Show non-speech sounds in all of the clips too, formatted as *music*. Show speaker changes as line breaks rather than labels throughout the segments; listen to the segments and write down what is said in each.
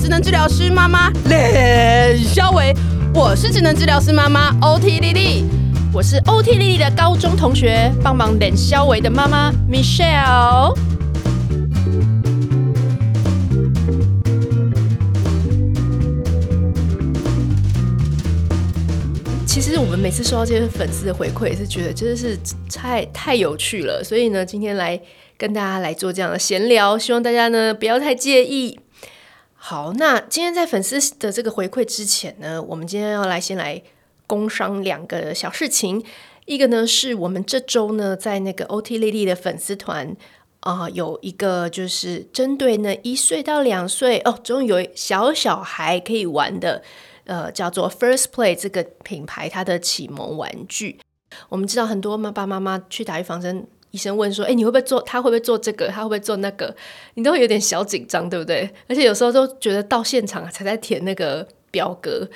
职能治疗师妈妈练萧维，我是职能治疗师妈妈 OT 丽丽，
我是 OT 丽丽的高中同学，帮忙练萧维的妈妈 Michelle。其实我们每次收到这些粉丝的回馈，也是觉得真的是太太有趣了，所以呢，今天来跟大家来做这样的闲聊，希望大家呢不要太介意。好，那今天在粉丝的这个回馈之前呢，我们今天要来先来工商两个小事情。一个呢是我们这周呢在那个 OT 丽丽的粉丝团啊，有一个就是针对呢一岁到两岁哦，终于有小小孩可以玩的，呃，叫做 First Play 这个品牌它的启蒙玩具。我们知道很多妈爸妈妈去打预防针。医生问说：“哎，你会不会做？他会不会做这个？他会不会做那个？你都会有点小紧张，对不对？而且有时候都觉得到现场才在填那个表格。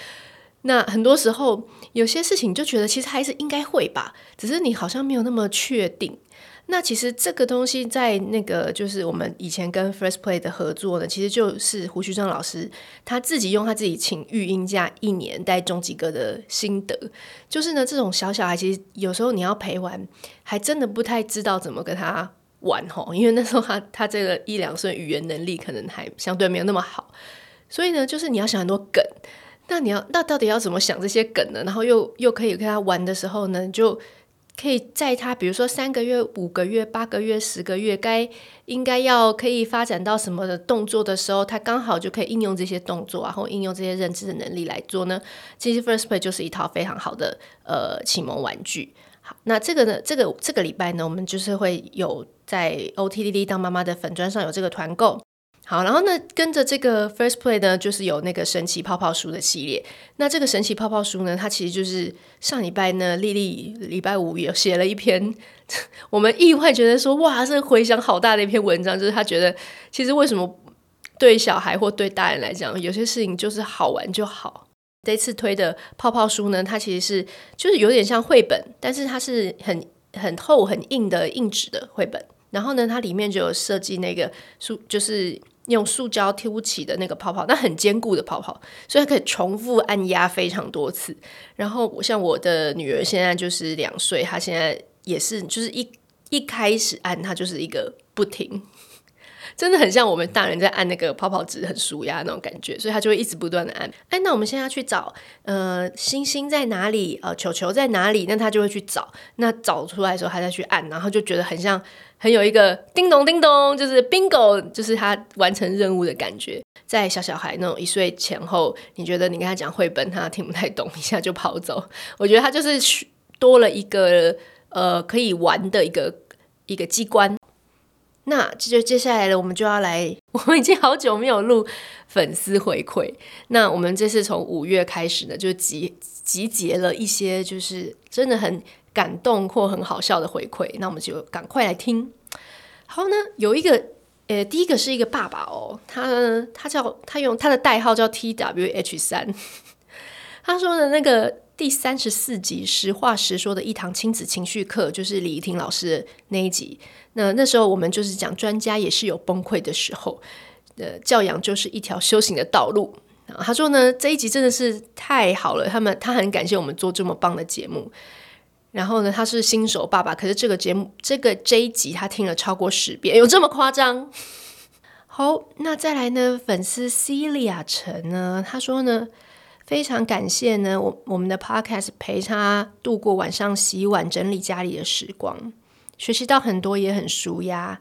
那很多时候有些事情就觉得其实还是应该会吧，只是你好像没有那么确定。”那其实这个东西在那个就是我们以前跟 First Play 的合作呢，其实就是胡旭章老师他自己用他自己请育婴假一年带终极哥的心得，就是呢这种小小孩其实有时候你要陪玩，还真的不太知道怎么跟他玩吼，*laughs* 因为那时候他他这个一两岁语言能力可能还相对没有那么好，所以呢就是你要想很多梗，那你要那到底要怎么想这些梗呢？然后又又可以跟他玩的时候呢就。可以在他比如说三个月、五个月、八个月、十个月，该应该要可以发展到什么的动作的时候，他刚好就可以应用这些动作，然后应用这些认知的能力来做呢。其实 First Play 就是一套非常好的呃启蒙玩具。好，那这个呢，这个这个礼拜呢，我们就是会有在 O T D D 当妈妈的粉砖上有这个团购。好，然后呢，跟着这个 First Play 呢，就是有那个神奇泡泡书的系列。那这个神奇泡泡书呢，它其实就是上礼拜呢，丽丽礼拜五也写了一篇，*laughs* 我们意外觉得说，哇，这回响好大的一篇文章，就是他觉得其实为什么对小孩或对大人来讲，有些事情就是好玩就好。这次推的泡泡书呢，它其实是就是有点像绘本，但是它是很很厚很硬的硬纸的绘本。然后呢，它里面就有设计那个书，就是。用塑胶凸起的那个泡泡，那很坚固的泡泡，所以它可以重复按压非常多次。然后我像我的女儿现在就是两岁，她现在也是，就是一一开始按，她就是一个不停。*laughs* 真的很像我们大人在按那个泡泡纸很舒压那种感觉，所以她就会一直不断的按。哎，那我们现在要去找呃星星在哪里，呃球球在哪里，那她就会去找。那找出来的时候，她再去按，然后就觉得很像很有一个叮咚叮咚，就是 bingo，就是他完成任务的感觉。在小小孩那种一岁前后，你觉得你跟他讲绘本，他听不太懂，一下就跑走。我觉得他就是多了一个呃可以玩的一个一个机关。那这就接下来呢，我们就要来，我们已经好久没有录粉丝回馈。那我们这次从五月开始呢，就集集结了一些就是真的很感动或很好笑的回馈。那我们就赶快来听。好呢，有一个，呃，第一个是一个爸爸哦，他他叫他用他的代号叫 T W H 三，*laughs* 他说的那个。第三十四集，实话实说的一堂亲子情绪课，就是李怡婷老师的那一集。那那时候我们就是讲，专家也是有崩溃的时候。呃，教养就是一条修行的道路。他说呢，这一集真的是太好了，他们他很感谢我们做这么棒的节目。然后呢，他是新手爸爸，可是这个节目这个这一集他听了超过十遍，有这么夸张？*laughs* 好，那再来呢，粉丝 Celia 陈呢，他说呢。非常感谢呢，我我们的 podcast 陪他度过晚上洗碗、整理家里的时光，学习到很多，也很舒压。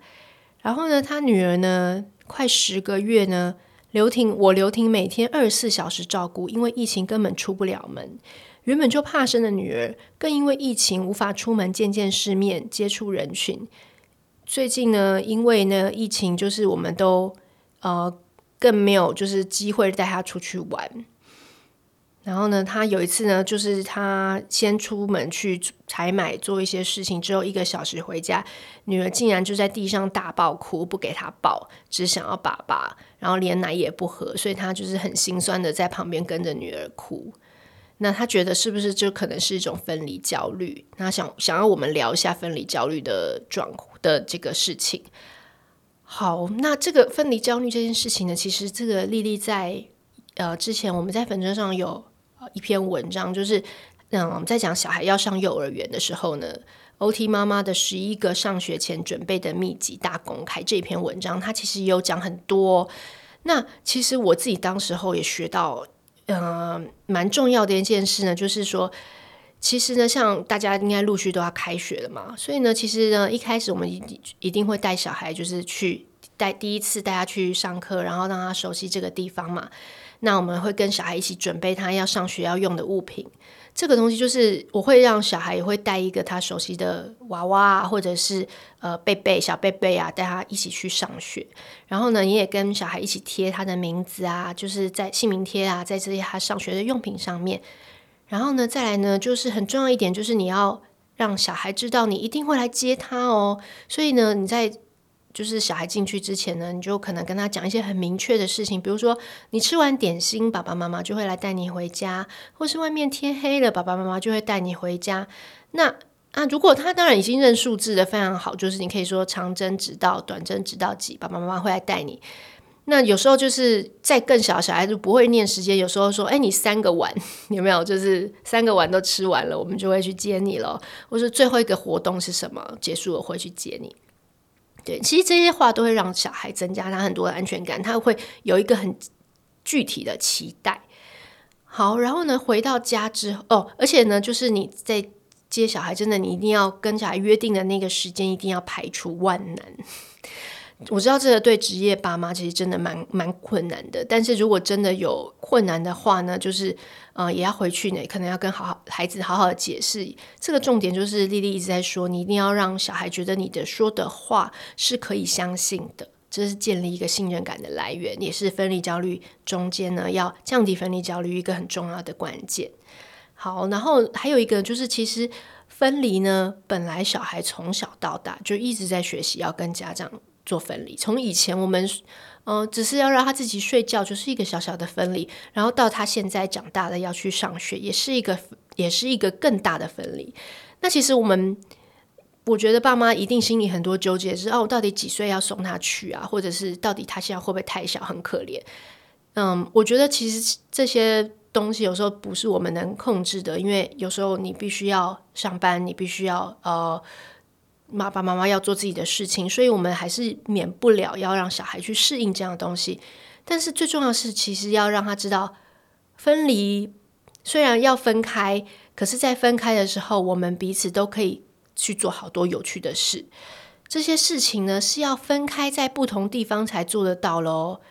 然后呢，他女儿呢，快十个月呢，刘婷，我刘婷每天二十四小时照顾，因为疫情根本出不了门。原本就怕生的女儿，更因为疫情无法出门见见世面、接触人群。最近呢，因为呢疫情，就是我们都呃更没有就是机会带她出去玩。然后呢，他有一次呢，就是他先出门去采买做一些事情，之后一个小时回家，女儿竟然就在地上大爆哭，不给他抱，只想要爸爸，然后连奶也不喝，所以他就是很心酸的在旁边跟着女儿哭。那他觉得是不是就可能是一种分离焦虑？那想想要我们聊一下分离焦虑的状的这个事情。好，那这个分离焦虑这件事情呢，其实这个丽丽在呃之前我们在粉专上有一篇文章，就是嗯在讲小孩要上幼儿园的时候呢，OT 妈妈的十一个上学前准备的秘籍大公开这篇文章，它其实有讲很多。那其实我自己当时候也学到，嗯，蛮重要的一件事呢，就是说。其实呢，像大家应该陆续都要开学了嘛，所以呢，其实呢，一开始我们一一定会带小孩，就是去带第一次带他去上课，然后让他熟悉这个地方嘛。那我们会跟小孩一起准备他要上学要用的物品，这个东西就是我会让小孩也会带一个他熟悉的娃娃，或者是呃贝贝小贝贝啊，带他一起去上学。然后呢，你也跟小孩一起贴他的名字啊，就是在姓名贴啊，在这些他上学的用品上面。然后呢，再来呢，就是很重要一点，就是你要让小孩知道你一定会来接他哦。所以呢，你在就是小孩进去之前呢，你就可能跟他讲一些很明确的事情，比如说你吃完点心，爸爸妈妈就会来带你回家，或是外面天黑了，爸爸妈妈就会带你回家。那啊，如果他当然已经认数字的非常好，就是你可以说长针直到短针直到几，爸爸妈妈会来带你。那有时候就是在更小小孩子不会念时间，有时候说，哎，你三个碗 *laughs* 有没有？就是三个碗都吃完了，我们就会去接你了。或是最后一个活动是什么？结束了会去接你。对，其实这些话都会让小孩增加他很多的安全感，他会有一个很具体的期待。好，然后呢，回到家之后，哦，而且呢，就是你在接小孩，真的你一定要跟小孩约定的那个时间，一定要排除万难。我知道这个对职业爸妈其实真的蛮蛮困难的，但是如果真的有困难的话呢，就是呃也要回去呢，可能要跟好好孩子好好的解释。这个重点就是丽丽一直在说，你一定要让小孩觉得你的说的话是可以相信的，这是建立一个信任感的来源，也是分离焦虑中间呢要降低分离焦虑一个很重要的关键。好，然后还有一个就是其实分离呢，本来小孩从小到大就一直在学习要跟家长。做分离，从以前我们，嗯、呃，只是要让他自己睡觉，就是一个小小的分离，然后到他现在长大了要去上学，也是一个，也是一个更大的分离。那其实我们，我觉得爸妈一定心里很多纠结，是哦，到底几岁要送他去啊？或者是到底他现在会不会太小，很可怜？嗯，我觉得其实这些东西有时候不是我们能控制的，因为有时候你必须要上班，你必须要呃。爸爸妈妈要做自己的事情，所以我们还是免不了要让小孩去适应这样的东西。但是最重要的是，其实要让他知道，分离虽然要分开，可是在分开的时候，我们彼此都可以去做好多有趣的事。这些事情呢，是要分开在不同地方才做得到喽。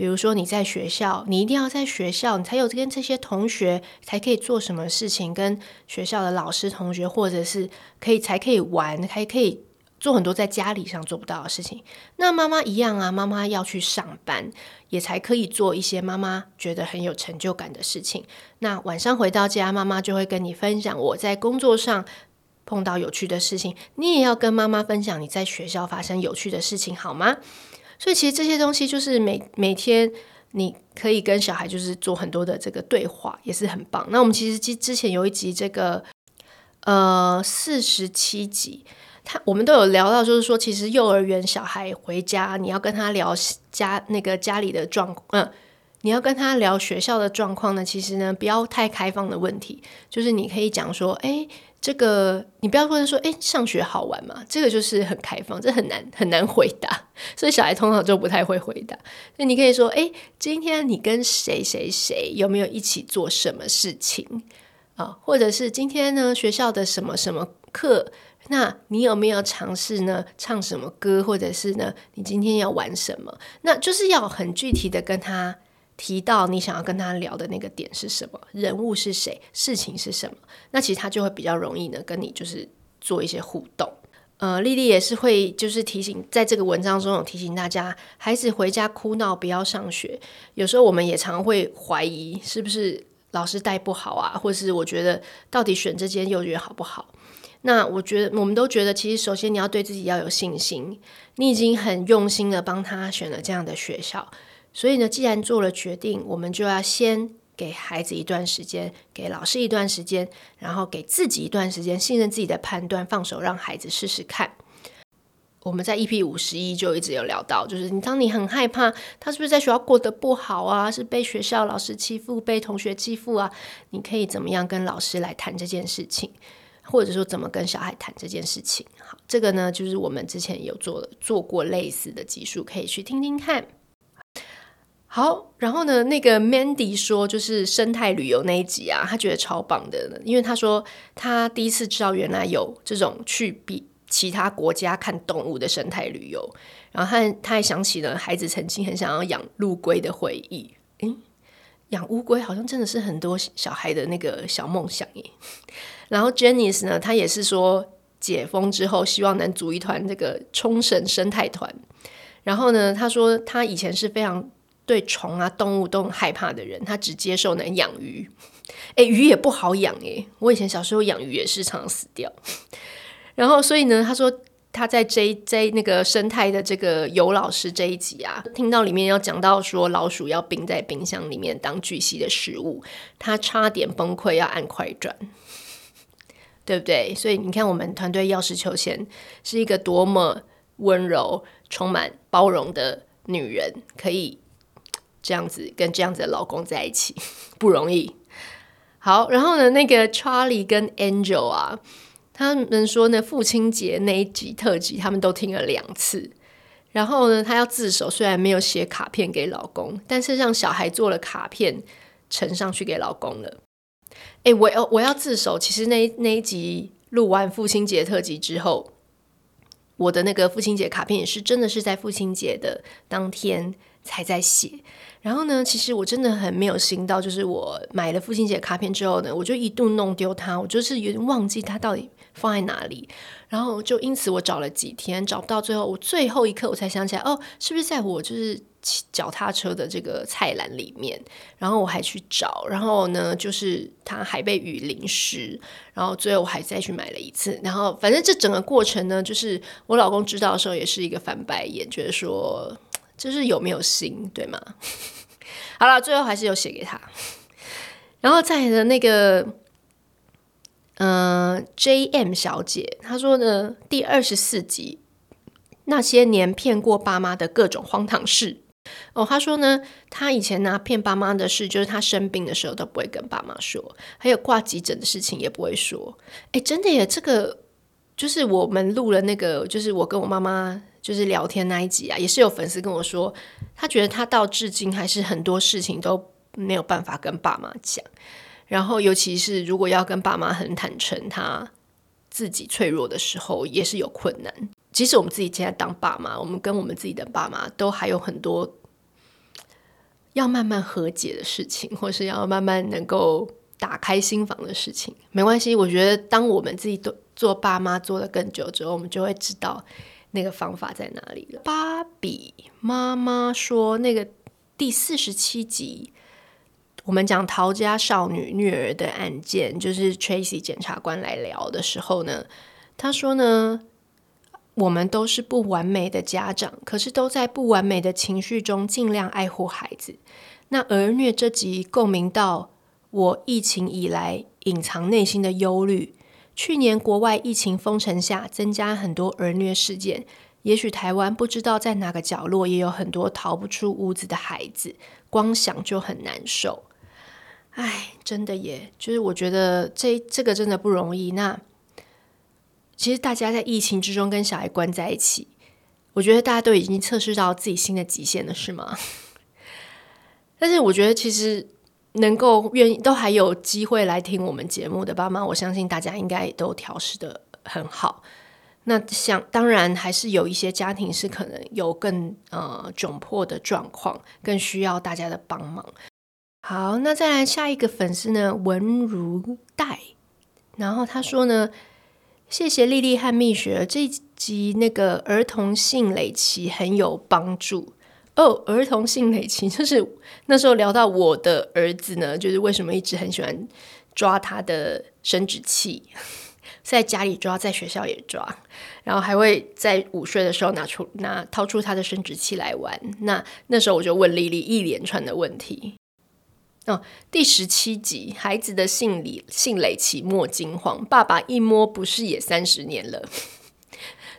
比如说你在学校，你一定要在学校，你才有跟这些同学才可以做什么事情，跟学校的老师、同学，或者是可以才可以玩，还可以做很多在家里上做不到的事情。那妈妈一样啊，妈妈要去上班，也才可以做一些妈妈觉得很有成就感的事情。那晚上回到家，妈妈就会跟你分享我在工作上碰到有趣的事情，你也要跟妈妈分享你在学校发生有趣的事情，好吗？所以其实这些东西就是每每天你可以跟小孩就是做很多的这个对话，也是很棒。那我们其实之之前有一集这个呃四十七集，他我们都有聊到，就是说其实幼儿园小孩回家，你要跟他聊家那个家里的状况，嗯，你要跟他聊学校的状况呢，其实呢不要太开放的问题，就是你可以讲说，哎。这个你不要问说，哎，上学好玩吗？这个就是很开放，这很难很难回答，*laughs* 所以小孩通常就不太会回答。那你可以说，哎，今天你跟谁谁谁有没有一起做什么事情啊？或者是今天呢学校的什么什么课？那你有没有尝试呢唱什么歌？或者是呢你今天要玩什么？那就是要很具体的跟他。提到你想要跟他聊的那个点是什么，人物是谁，事情是什么，那其实他就会比较容易呢跟你就是做一些互动。呃，丽丽也是会就是提醒，在这个文章中有提醒大家，孩子回家哭闹不要上学。有时候我们也常会怀疑是不是老师带不好啊，或是我觉得到底选这间幼儿园好不好？那我觉得我们都觉得，其实首先你要对自己要有信心，你已经很用心的帮他选了这样的学校。所以呢，既然做了决定，我们就要先给孩子一段时间，给老师一段时间，然后给自己一段时间，信任自己的判断，放手让孩子试试看。我们在 EP 五十一就一直有聊到，就是你当你很害怕他是不是在学校过得不好啊，是被学校老师欺负，被同学欺负啊，你可以怎么样跟老师来谈这件事情，或者说怎么跟小孩谈这件事情。好，这个呢就是我们之前有做做过类似的集数，可以去听听看。好，然后呢，那个 Mandy 说就是生态旅游那一集啊，他觉得超棒的，因为他说他第一次知道原来有这种去比。其他国家看动物的生态旅游，然后他他还想起了孩子曾经很想要养陆龟的回忆。诶，养乌龟好像真的是很多小孩的那个 *laughs* 小梦想耶。然后 Janice 呢，他也是说解封之后希望能组一团这个冲绳生态团。然后呢，他说他以前是非常对虫啊动物都很害怕的人，他只接受能养鱼。诶，鱼也不好养诶，我以前小时候养鱼也是常常死掉。*laughs* 然后，所以呢，他说他在这这那个生态的这个尤老师这一集啊，听到里面要讲到说老鼠要冰在冰箱里面当巨蜥的食物，他差点崩溃，要按快转，对不对？所以你看，我们团队钥匙求贤是一个多么温柔、充满包容的女人，可以这样子跟这样子的老公在一起，*laughs* 不容易。好，然后呢，那个 Charlie 跟 Angel 啊。他们说呢，父亲节那一集特辑，他们都听了两次。然后呢，他要自首，虽然没有写卡片给老公，但是让小孩做了卡片呈上去给老公了。诶，我要我要自首。其实那那一集录完父亲节特辑之后，我的那个父亲节卡片也是真的是在父亲节的当天才在写。然后呢，其实我真的很没有心到，就是我买了父亲节卡片之后呢，我就一度弄丢它，我就是有点忘记它到底。放在哪里？然后就因此我找了几天找不到，最后我最后一刻我才想起来，哦，是不是在我就是脚踏车的这个菜篮里面？然后我还去找，然后呢，就是它还被雨淋湿，然后最后我还再去买了一次。然后反正这整个过程呢，就是我老公知道的时候也是一个翻白眼，觉得说就是有没有心，对吗？*laughs* 好了，最后还是有写给他。然后在的那个。嗯、呃，J.M. 小姐她说呢，第二十四集那些年骗过爸妈的各种荒唐事哦。她说呢，她以前呢骗爸妈的事，就是她生病的时候都不会跟爸妈说，还有挂急诊的事情也不会说。哎，真的耶，这个就是我们录了那个，就是我跟我妈妈就是聊天那一集啊，也是有粉丝跟我说，他觉得他到至今还是很多事情都没有办法跟爸妈讲。然后，尤其是如果要跟爸妈很坦诚，他自己脆弱的时候，也是有困难。即使我们自己现在当爸妈，我们跟我们自己的爸妈都还有很多要慢慢和解的事情，或是要慢慢能够打开心房的事情。没关系，我觉得当我们自己都做爸妈做得更久之后，我们就会知道那个方法在哪里了。芭比妈妈说，那个第四十七集。我们讲逃家少女虐儿的案件，就是 Tracy 检察官来聊的时候呢，他说呢，我们都是不完美的家长，可是都在不完美的情绪中尽量爱护孩子。那儿虐这集共鸣到我疫情以来隐藏内心的忧虑。去年国外疫情封城下，增加很多儿虐事件，也许台湾不知道在哪个角落也有很多逃不出屋子的孩子，光想就很难受。唉，真的耶，就是我觉得这这个真的不容易。那其实大家在疫情之中跟小孩关在一起，我觉得大家都已经测试到自己新的极限了，是吗？*laughs* 但是我觉得其实能够愿意都还有机会来听我们节目的爸妈，我相信大家应该也都调适得很好。那想当然还是有一些家庭是可能有更呃窘迫的状况，更需要大家的帮忙。好，那再来下一个粉丝呢？文如黛，然后他说呢，谢谢莉莉和蜜雪这一集那个儿童性累奇很有帮助哦。儿童性累期 *laughs* 就是那时候聊到我的儿子呢，就是为什么一直很喜欢抓他的生殖器，在家里抓，在学校也抓，然后还会在午睡的时候拿出拿掏出他的生殖器来玩。那那时候我就问莉莉一连串的问题。哦，第十七集，孩子的性理性累期莫惊慌，爸爸一摸不是也三十年了？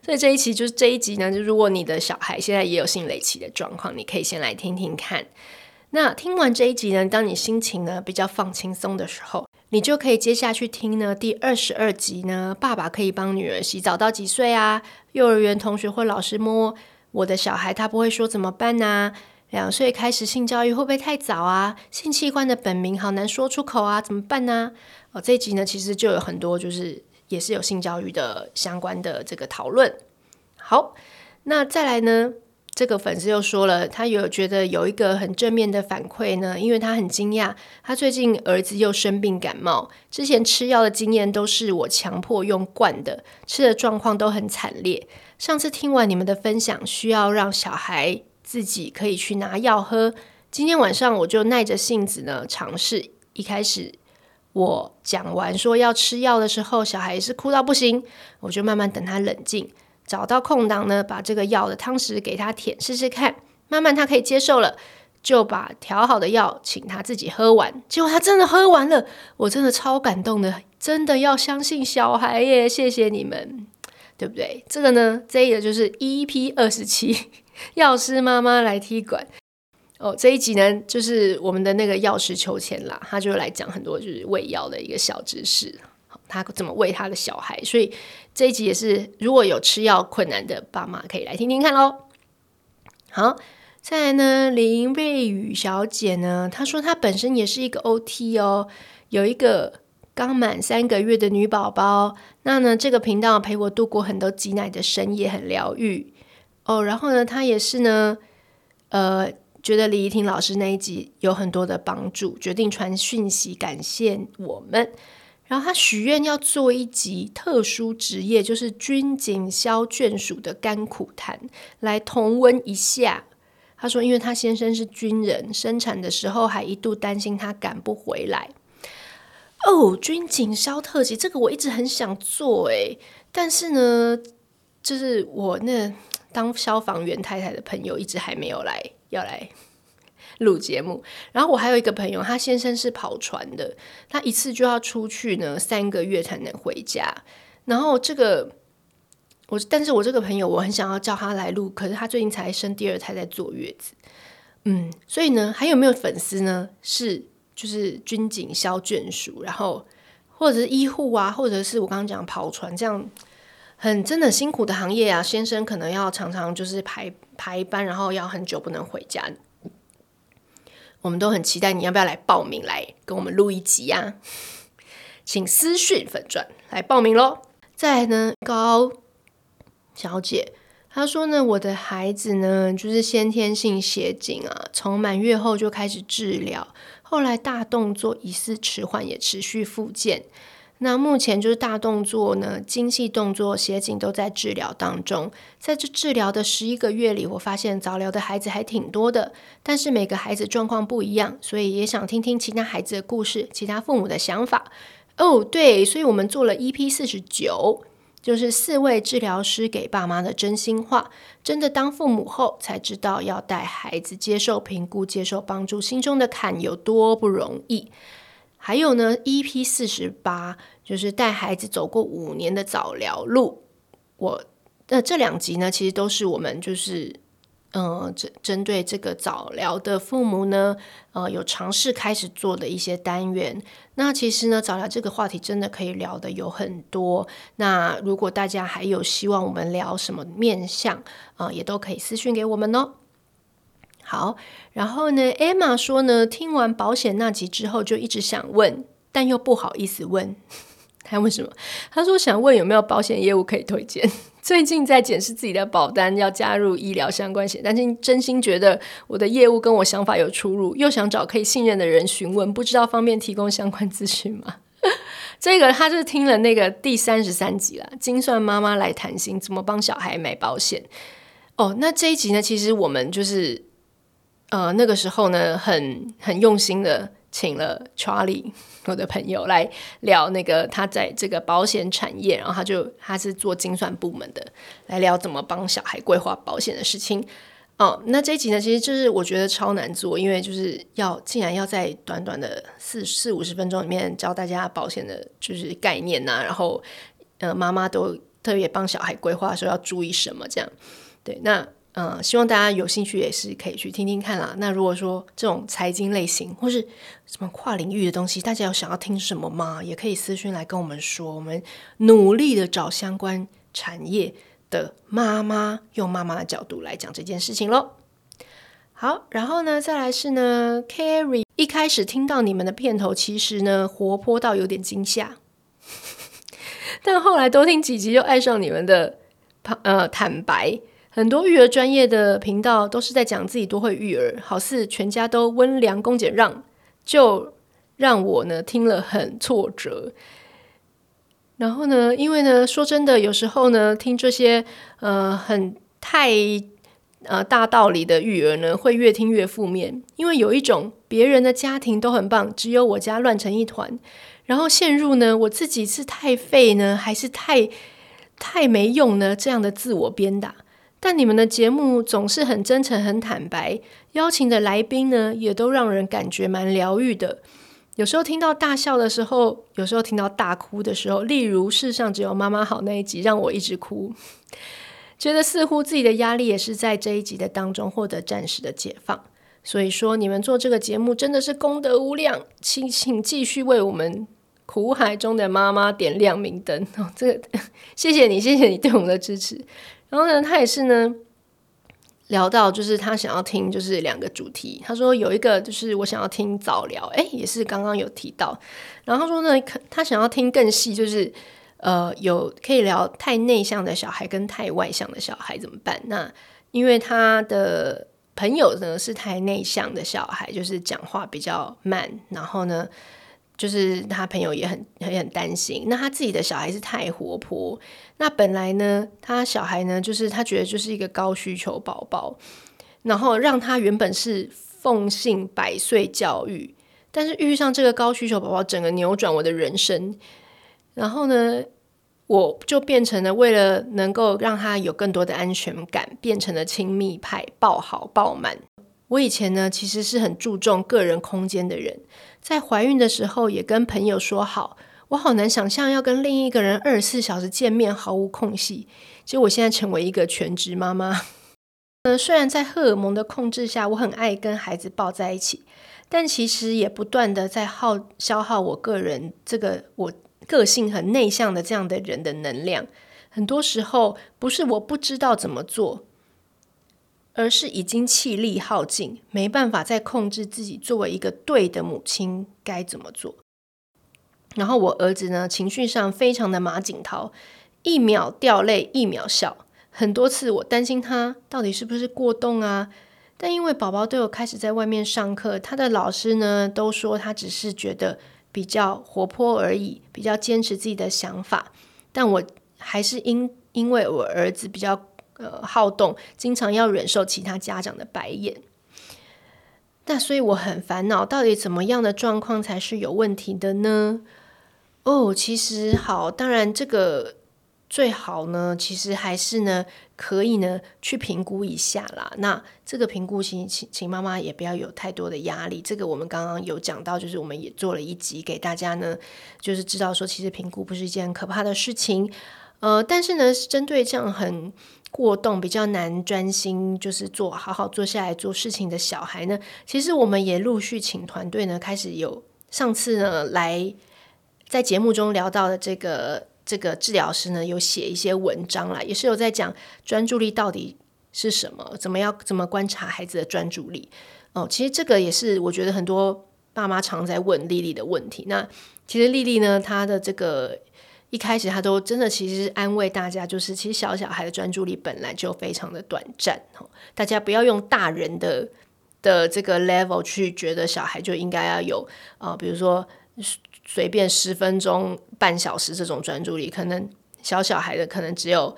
所以这一期就是这一集呢，就如果你的小孩现在也有性雷期的状况，你可以先来听听看。那听完这一集呢，当你心情呢比较放轻松的时候，你就可以接下去听呢第二十二集呢，爸爸可以帮女儿洗澡到几岁啊？幼儿园同学或老师摸我的小孩，他不会说怎么办呢？两岁开始性教育会不会太早啊？性器官的本名好难说出口啊，怎么办呢？哦，这一集呢其实就有很多就是也是有性教育的相关的这个讨论。好，那再来呢？这个粉丝又说了，他有觉得有一个很正面的反馈呢，因为他很惊讶，他最近儿子又生病感冒，之前吃药的经验都是我强迫用灌的，吃的状况都很惨烈。上次听完你们的分享，需要让小孩自己可以去拿药喝，今天晚上我就耐着性子呢尝试。一开始我讲完说要吃药的时候，小孩也是哭到不行，我就慢慢等他冷静。找到空档呢，把这个药的汤匙给他舔试试看，慢慢他可以接受了，就把调好的药请他自己喝完。结果他真的喝完了，我真的超感动的，真的要相信小孩耶！谢谢你们，对不对？这个呢，这个就是 EP 二十七，*laughs* 药师妈妈来踢馆哦。这一集呢，就是我们的那个药师秋千啦，他就来讲很多就是喂药的一个小知识。他怎么喂他的小孩？所以这一集也是，如果有吃药困难的爸妈，可以来听听看喽。好，再来呢，林瑞宇小姐呢，她说她本身也是一个 OT 哦，有一个刚满三个月的女宝宝。那呢，这个频道陪我度过很多挤奶的深夜，很疗愈哦。然后呢，她也是呢，呃，觉得李怡婷老师那一集有很多的帮助，决定传讯息感谢我们。然后他许愿要做一集特殊职业，就是军警消眷属的甘苦谈，来同温一下。他说，因为他先生是军人，生产的时候还一度担心他赶不回来。哦，军警消特辑，这个我一直很想做诶，但是呢，就是我那当消防员太太的朋友一直还没有来，要来。录节目，然后我还有一个朋友，他先生是跑船的，他一次就要出去呢三个月才能回家。然后这个我，但是我这个朋友，我很想要叫他来录，可是他最近才生第二胎，在坐月子。嗯，所以呢，还有没有粉丝呢？是就是军警消眷属，然后或者是医护啊，或者是我刚刚讲跑船这样很真的辛苦的行业啊，先生可能要常常就是排排班，然后要很久不能回家。我们都很期待，你要不要来报名来跟我们录一集呀？请私讯粉转来报名喽。再来呢，高小姐她说呢，我的孩子呢就是先天性斜颈啊，从满月后就开始治疗，后来大动作疑似迟缓，也持续复健。那目前就是大动作呢，精细动作、斜颈都在治疗当中。在这治疗的十一个月里，我发现早疗的孩子还挺多的，但是每个孩子状况不一样，所以也想听听其他孩子的故事，其他父母的想法。哦，对，所以我们做了 EP 四十九，就是四位治疗师给爸妈的真心话。真的当父母后才知道，要带孩子接受评估、接受帮助，心中的坎有多不容易。还有呢，EP 四十八就是带孩子走过五年的早疗路。我那这两集呢，其实都是我们就是嗯，针针对这个早疗的父母呢，呃，有尝试开始做的一些单元。那其实呢，早疗这个话题真的可以聊的有很多。那如果大家还有希望我们聊什么面向啊，呃，也都可以私讯给我们哦。好，然后呢，Emma 说呢，听完保险那集之后，就一直想问，但又不好意思问。*laughs* 他问什么？他说想问有没有保险业务可以推荐。*laughs* 最近在检视自己的保单，要加入医疗相关险，但是真心觉得我的业务跟我想法有出入，又想找可以信任的人询问，不知道方便提供相关资讯吗？*laughs* 这个他是听了那个第三十三集了，精算妈妈来谈心，怎么帮小孩买保险？哦，那这一集呢，其实我们就是。呃，那个时候呢，很很用心的请了 Charlie 我的朋友来聊那个他在这个保险产业，然后他就他是做精算部门的，来聊怎么帮小孩规划保险的事情。哦，那这一集呢，其实就是我觉得超难做，因为就是要竟然要在短短的四四五十分钟里面教大家保险的就是概念呐、然后呃妈妈都特别帮小孩规划的时候要注意什么这样。对，那呃，希望大家有兴趣也是可以去听听看啦。那如果说这种财经类型或是什么跨领域的东西，大家有想要听什么吗？也可以私讯来跟我们说，我们努力的找相关产业的妈妈，用妈妈的角度来讲这件事情喽。好，然后呢，再来是呢，Carrie 一开始听到你们的片头，其实呢活泼到有点惊吓，*laughs* 但后来多听几集又爱上你们的呃坦白。很多育儿专业的频道都是在讲自己多会育儿，好似全家都温良恭俭让，就让我呢听了很挫折。然后呢，因为呢说真的，有时候呢听这些呃很太。呃，大道理的育儿呢，会越听越负面，因为有一种别人的家庭都很棒，只有我家乱成一团，然后陷入呢，我自己是太废呢，还是太太没用呢？这样的自我鞭打。但你们的节目总是很真诚、很坦白，邀请的来宾呢，也都让人感觉蛮疗愈的。有时候听到大笑的时候，有时候听到大哭的时候，例如世上只有妈妈好那一集，让我一直哭。觉得似乎自己的压力也是在这一集的当中获得暂时的解放，所以说你们做这个节目真的是功德无量，请请继续为我们苦海中的妈妈点亮明灯哦。这个 *laughs* 谢谢你，谢谢你对我们的支持。然后呢，他也是呢聊到就是他想要听就是两个主题，他说有一个就是我想要听早聊，诶，也是刚刚有提到。然后他说呢，他想要听更细，就是。呃，有可以聊太内向的小孩跟太外向的小孩怎么办？那因为他的朋友呢是太内向的小孩，就是讲话比较慢，然后呢，就是他朋友也很也很担心。那他自己的小孩是太活泼，那本来呢，他小孩呢就是他觉得就是一个高需求宝宝，然后让他原本是奉信百岁教育，但是遇上这个高需求宝宝，整个扭转我的人生。然后呢，我就变成了为了能够让他有更多的安全感，变成了亲密派，抱好抱满。我以前呢，其实是很注重个人空间的人，在怀孕的时候也跟朋友说好，我好难想象要跟另一个人二十四小时见面，毫无空隙。结果我现在成为一个全职妈妈。呃，虽然在荷尔蒙的控制下，我很爱跟孩子抱在一起，但其实也不断的在耗消耗我个人这个我。个性很内向的这样的人的能量，很多时候不是我不知道怎么做，而是已经气力耗尽，没办法再控制自己作为一个对的母亲该怎么做。然后我儿子呢，情绪上非常的马景涛，一秒掉泪一秒笑，很多次我担心他到底是不是过动啊？但因为宝宝都有开始在外面上课，他的老师呢都说他只是觉得。比较活泼而已，比较坚持自己的想法，但我还是因因为我儿子比较呃好动，经常要忍受其他家长的白眼，那所以我很烦恼，到底怎么样的状况才是有问题的呢？哦，其实好，当然这个。最好呢，其实还是呢，可以呢去评估一下啦。那这个评估，请请请妈妈也不要有太多的压力。这个我们刚刚有讲到，就是我们也做了一集给大家呢，就是知道说，其实评估不是一件可怕的事情。呃，但是呢，针对这样很过动、比较难专心，就是做好好坐下来做事情的小孩呢，其实我们也陆续请团队呢开始有上次呢来在节目中聊到的这个。这个治疗师呢，有写一些文章啦，也是有在讲专注力到底是什么，怎么样怎么观察孩子的专注力哦。其实这个也是我觉得很多爸妈常在问丽丽的问题。那其实丽丽呢，她的这个一开始他都真的其实安慰大家，就是其实小小孩的专注力本来就非常的短暂哦，大家不要用大人的的这个 level 去觉得小孩就应该要有啊，比如说。随便十分钟、半小时这种专注力，可能小小孩的可能只有，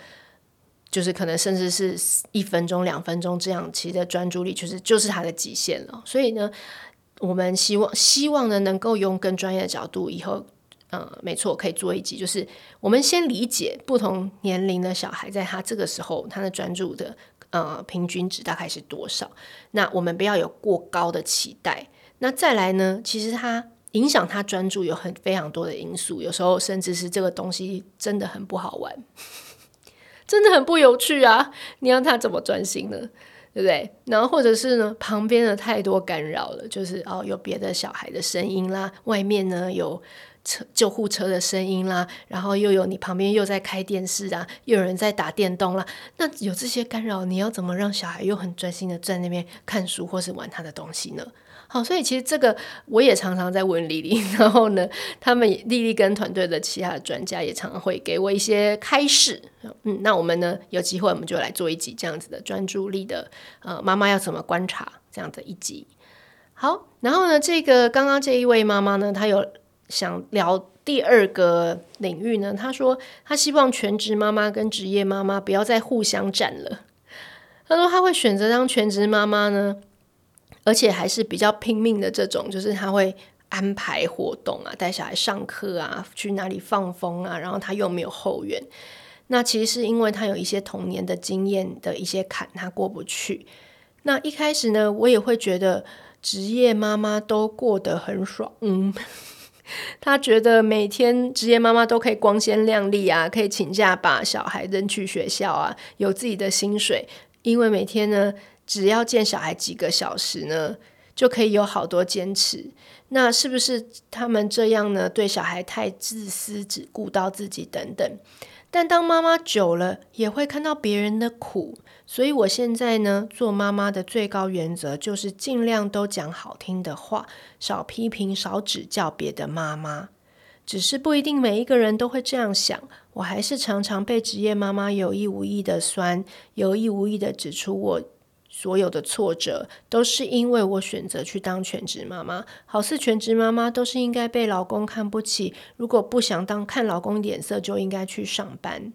就是可能甚至是一分钟、两分钟这样，其实专注力就是就是他的极限了。所以呢，我们希望希望呢能够用更专业的角度，以后呃，没错，可以做一集，就是我们先理解不同年龄的小孩，在他这个时候他的专注的呃平均值大概是多少？那我们不要有过高的期待。那再来呢，其实他。影响他专注有很非常多的因素，有时候甚至是这个东西真的很不好玩。*laughs* 真的很不有趣啊！你让他怎么专心呢？对不对？然后或者是呢，旁边的太多干扰了，就是哦，有别的小孩的声音啦，外面呢有车救护车的声音啦，然后又有你旁边又在开电视啊，又有人在打电动啦。那有这些干扰，你要怎么让小孩又很专心的在那边看书或是玩他的东西呢？好，所以其实这个我也常常在问丽丽，*laughs* 然后呢，他们丽丽跟团队的其他的专家也常常会给我一些开示。嗯，那我们呢有机会我们就来做一集这样子的专注力的，呃，妈妈要怎么观察这样的一集。好，然后呢，这个刚刚这一位妈妈呢，她有想聊第二个领域呢，他说他希望全职妈妈跟职业妈妈不要再互相战了。他说他会选择当全职妈妈呢。而且还是比较拼命的这种，就是他会安排活动啊，带小孩上课啊，去哪里放风啊，然后他又没有后援。那其实是因为他有一些童年的经验的一些坎，他过不去。那一开始呢，我也会觉得职业妈妈都过得很爽，嗯，他觉得每天职业妈妈都可以光鲜亮丽啊，可以请假把小孩扔去学校啊，有自己的薪水，因为每天呢。只要见小孩几个小时呢，就可以有好多坚持。那是不是他们这样呢？对小孩太自私，只顾到自己等等。但当妈妈久了，也会看到别人的苦。所以我现在呢，做妈妈的最高原则就是尽量都讲好听的话，少批评，少指教别的妈妈。只是不一定每一个人都会这样想。我还是常常被职业妈妈有意无意的酸，有意无意的指出我。所有的挫折都是因为我选择去当全职妈妈，好似全职妈妈都是应该被老公看不起，如果不想当看老公脸色就应该去上班。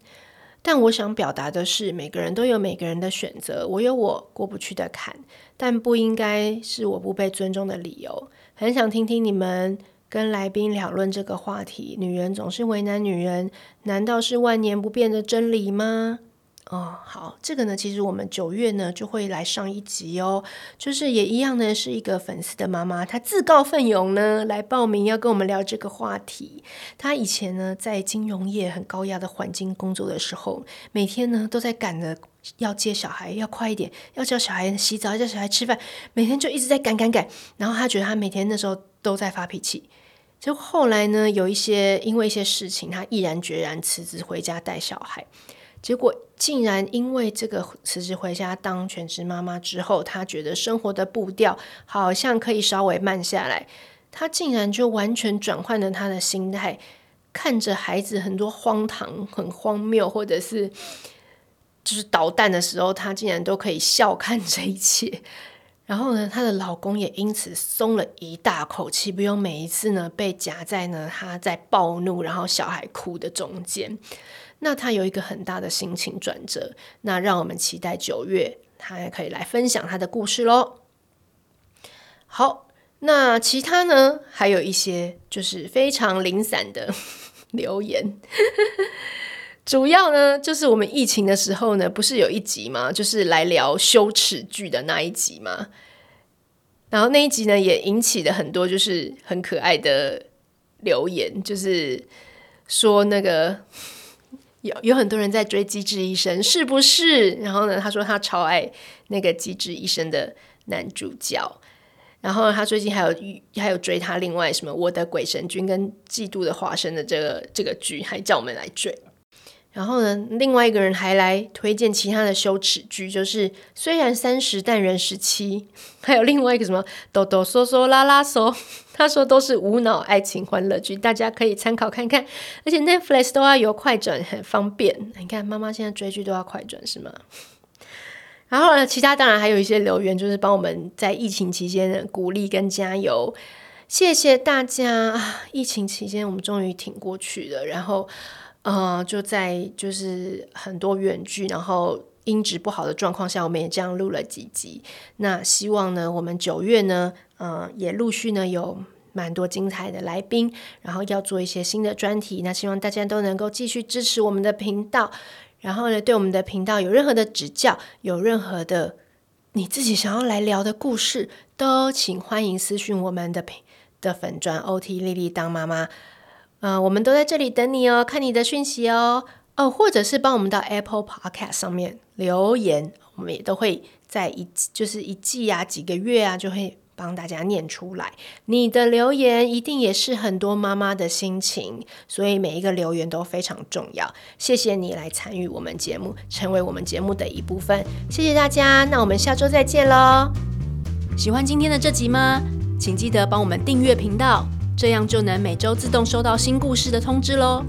但我想表达的是，每个人都有每个人的选择，我有我过不去的坎，但不应该是我不被尊重的理由。很想听听你们跟来宾讨论这个话题。女人总是为难女人，难道是万年不变的真理吗？哦，好，这个呢，其实我们九月呢就会来上一集哦，就是也一样呢，是一个粉丝的妈妈，她自告奋勇呢来报名要跟我们聊这个话题。她以前呢在金融业很高压的环境工作的时候，每天呢都在赶着要接小孩，要快一点，要叫小孩洗澡，要叫小孩吃饭，每天就一直在赶赶赶。然后她觉得她每天那时候都在发脾气。就后来呢，有一些因为一些事情，她毅然决然辞职回家带小孩。结果竟然因为这个辞职回家当全职妈妈之后，她觉得生活的步调好像可以稍微慢下来，她竟然就完全转换了她的心态，看着孩子很多荒唐、很荒谬，或者是就是捣蛋的时候，她竟然都可以笑看这一切。然后呢，她的老公也因此松了一大口气，不用每一次呢被夹在呢她在暴怒，然后小孩哭的中间。那他有一个很大的心情转折，那让我们期待九月，他也可以来分享他的故事喽。好，那其他呢？还有一些就是非常零散的 *laughs* 留言，*laughs* 主要呢就是我们疫情的时候呢，不是有一集吗？就是来聊羞耻剧的那一集吗？然后那一集呢也引起了很多就是很可爱的留言，就是说那个。有有很多人在追《机智医生》，是不是？然后呢，他说他超爱那个《机智医生》的男主角，然后他最近还有还有追他另外什么《我的鬼神君》跟《嫉妒的化身》的这个这个剧，还叫我们来追。然后呢，另外一个人还来推荐其他的羞耻剧，就是虽然三十但人十七，还有另外一个什么哆哆嗦嗦拉拉嗦，他说都是无脑爱情欢乐剧，大家可以参考看看。而且 Netflix 都要有快转，很方便。你看妈妈现在追剧都要快转是吗？然后呢，其他当然还有一些留言，就是帮我们在疫情期间的鼓励跟加油，谢谢大家。疫情期间我们终于挺过去了，然后。呃，就在就是很多远距，然后音质不好的状况下，我们也这样录了几集。那希望呢，我们九月呢，呃，也陆续呢有蛮多精彩的来宾，然后要做一些新的专题。那希望大家都能够继续支持我们的频道，然后呢，对我们的频道有任何的指教，有任何的你自己想要来聊的故事，都请欢迎私讯我们的的粉砖 OT 丽丽当妈妈。嗯、呃，我们都在这里等你哦，看你的讯息哦。哦，或者是帮我们到 Apple Podcast 上面留言，我们也都会在一就是一季啊几个月啊就会。帮大家念出来，你的留言一定也是很多妈妈的心情，所以每一个留言都非常重要。谢谢你来参与我们节目，成为我们节目的一部分。谢谢大家，那我们下周再见喽！喜欢今天的这集吗？请记得帮我们订阅频道，这样就能每周自动收到新故事的通知喽。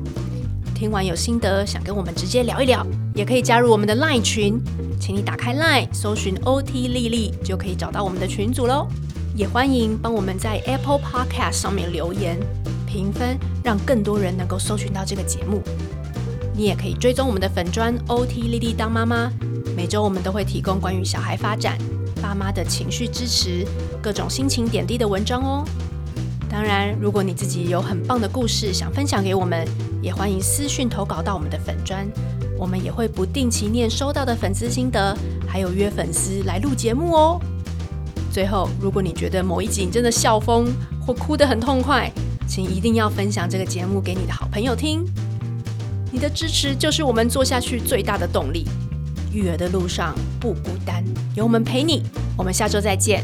听完有心得，想跟我们直接聊一聊，也可以加入我们的 LINE 群，请你打开 LINE 搜寻 OT 丽丽，就可以找到我们的群组喽。也欢迎帮我们在 Apple Podcast 上面留言评分，让更多人能够搜寻到这个节目。你也可以追踪我们的粉砖 OT 丽丽当妈妈，每周我们都会提供关于小孩发展、爸妈的情绪支持、各种心情点滴的文章哦。当然，如果你自己有很棒的故事想分享给我们，也欢迎私讯投稿到我们的粉砖，我们也会不定期念收到的粉丝心得，还有约粉丝来录节目哦。最后，如果你觉得某一集你真的笑疯或哭得很痛快，请一定要分享这个节目给你的好朋友听。你的支持就是我们做下去最大的动力。育儿的路上不孤单，有我们陪你。我们下周再见。